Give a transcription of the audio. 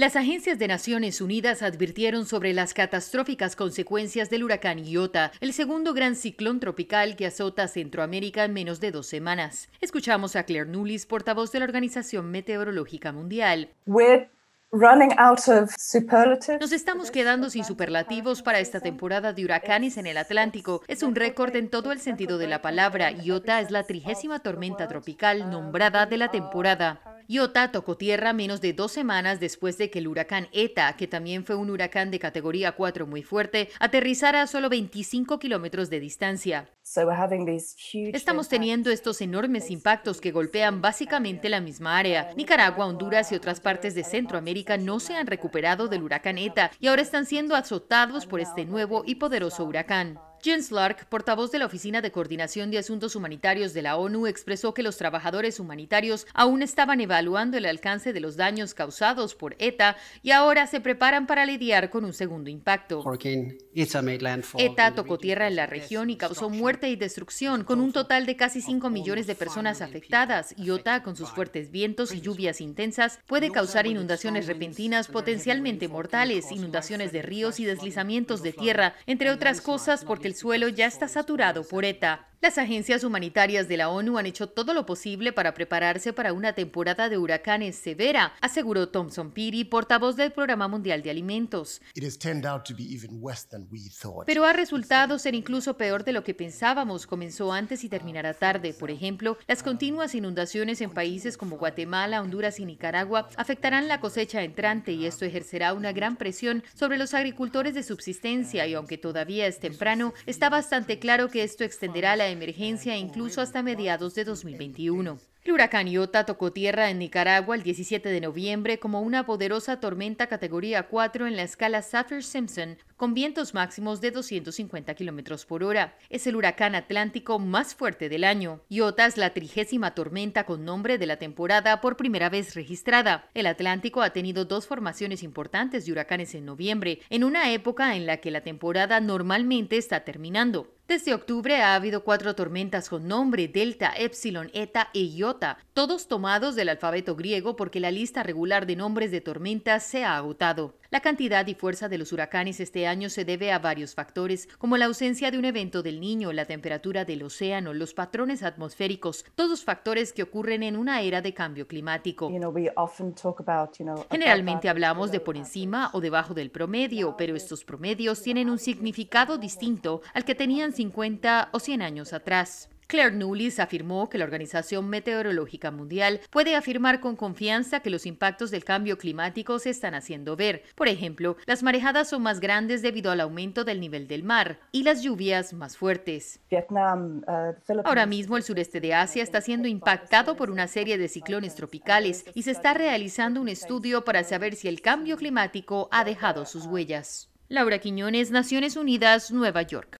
Las agencias de Naciones Unidas advirtieron sobre las catastróficas consecuencias del huracán Iota, el segundo gran ciclón tropical que azota Centroamérica en menos de dos semanas. Escuchamos a Claire Nulis, portavoz de la Organización Meteorológica Mundial. Nos estamos quedando sin superlativos para esta temporada de huracanes en el Atlántico. Es un récord en todo el sentido de la palabra. Iota es la trigésima tormenta tropical nombrada de la temporada. Iota tocó tierra menos de dos semanas después de que el huracán ETA, que también fue un huracán de categoría 4 muy fuerte, aterrizara a solo 25 kilómetros de distancia. Estamos teniendo estos enormes impactos que golpean básicamente la misma área. Nicaragua, Honduras y otras partes de Centroamérica no se han recuperado del huracán ETA y ahora están siendo azotados por este nuevo y poderoso huracán. Jens Lark, portavoz de la Oficina de Coordinación de Asuntos Humanitarios de la ONU, expresó que los trabajadores humanitarios aún estaban evaluando el alcance de los daños causados por ETA y ahora se preparan para lidiar con un segundo impacto. ETA tocó tierra en la región y causó muerte y destrucción, con un total de casi 5 millones de personas afectadas. IOTA, con sus fuertes vientos y lluvias intensas, puede causar inundaciones repentinas potencialmente mortales, inundaciones de ríos y deslizamientos de tierra, entre otras cosas porque el suelo ya está saturado por ETA. Las agencias humanitarias de la ONU han hecho todo lo posible para prepararse para una temporada de huracanes severa, aseguró Thompson Peary, portavoz del Programa Mundial de Alimentos. Pero ha resultado ser incluso peor de lo que pensábamos. Comenzó antes y terminará tarde. Por ejemplo, las continuas inundaciones en países como Guatemala, Honduras y Nicaragua afectarán la cosecha entrante y esto ejercerá una gran presión sobre los agricultores de subsistencia y aunque todavía es temprano, está bastante claro que esto extenderá la emergencia incluso hasta mediados de 2021. El huracán Iota tocó tierra en Nicaragua el 17 de noviembre como una poderosa tormenta categoría 4 en la escala Saffir-Simpson, con vientos máximos de 250 kilómetros por hora. Es el huracán atlántico más fuerte del año. Iota es la trigésima tormenta con nombre de la temporada por primera vez registrada. El Atlántico ha tenido dos formaciones importantes de huracanes en noviembre, en una época en la que la temporada normalmente está terminando. Desde octubre ha habido cuatro tormentas con nombre Delta, Epsilon, Eta e Iota, todos tomados del alfabeto griego porque la lista regular de nombres de tormentas se ha agotado. La cantidad y fuerza de los huracanes este año se debe a varios factores, como la ausencia de un evento del niño, la temperatura del océano, los patrones atmosféricos, todos factores que ocurren en una era de cambio climático. Generalmente hablamos de por encima o debajo del promedio, pero estos promedios tienen un significado distinto al que tenían 50 o 100 años atrás. Claire Nulis afirmó que la Organización Meteorológica Mundial puede afirmar con confianza que los impactos del cambio climático se están haciendo ver. Por ejemplo, las marejadas son más grandes debido al aumento del nivel del mar y las lluvias más fuertes. Uh, Ahora mismo el sureste de Asia está siendo impactado por una serie de ciclones tropicales y se está realizando un estudio para saber si el cambio climático ha dejado sus huellas. Laura Quiñones, Naciones Unidas, Nueva York.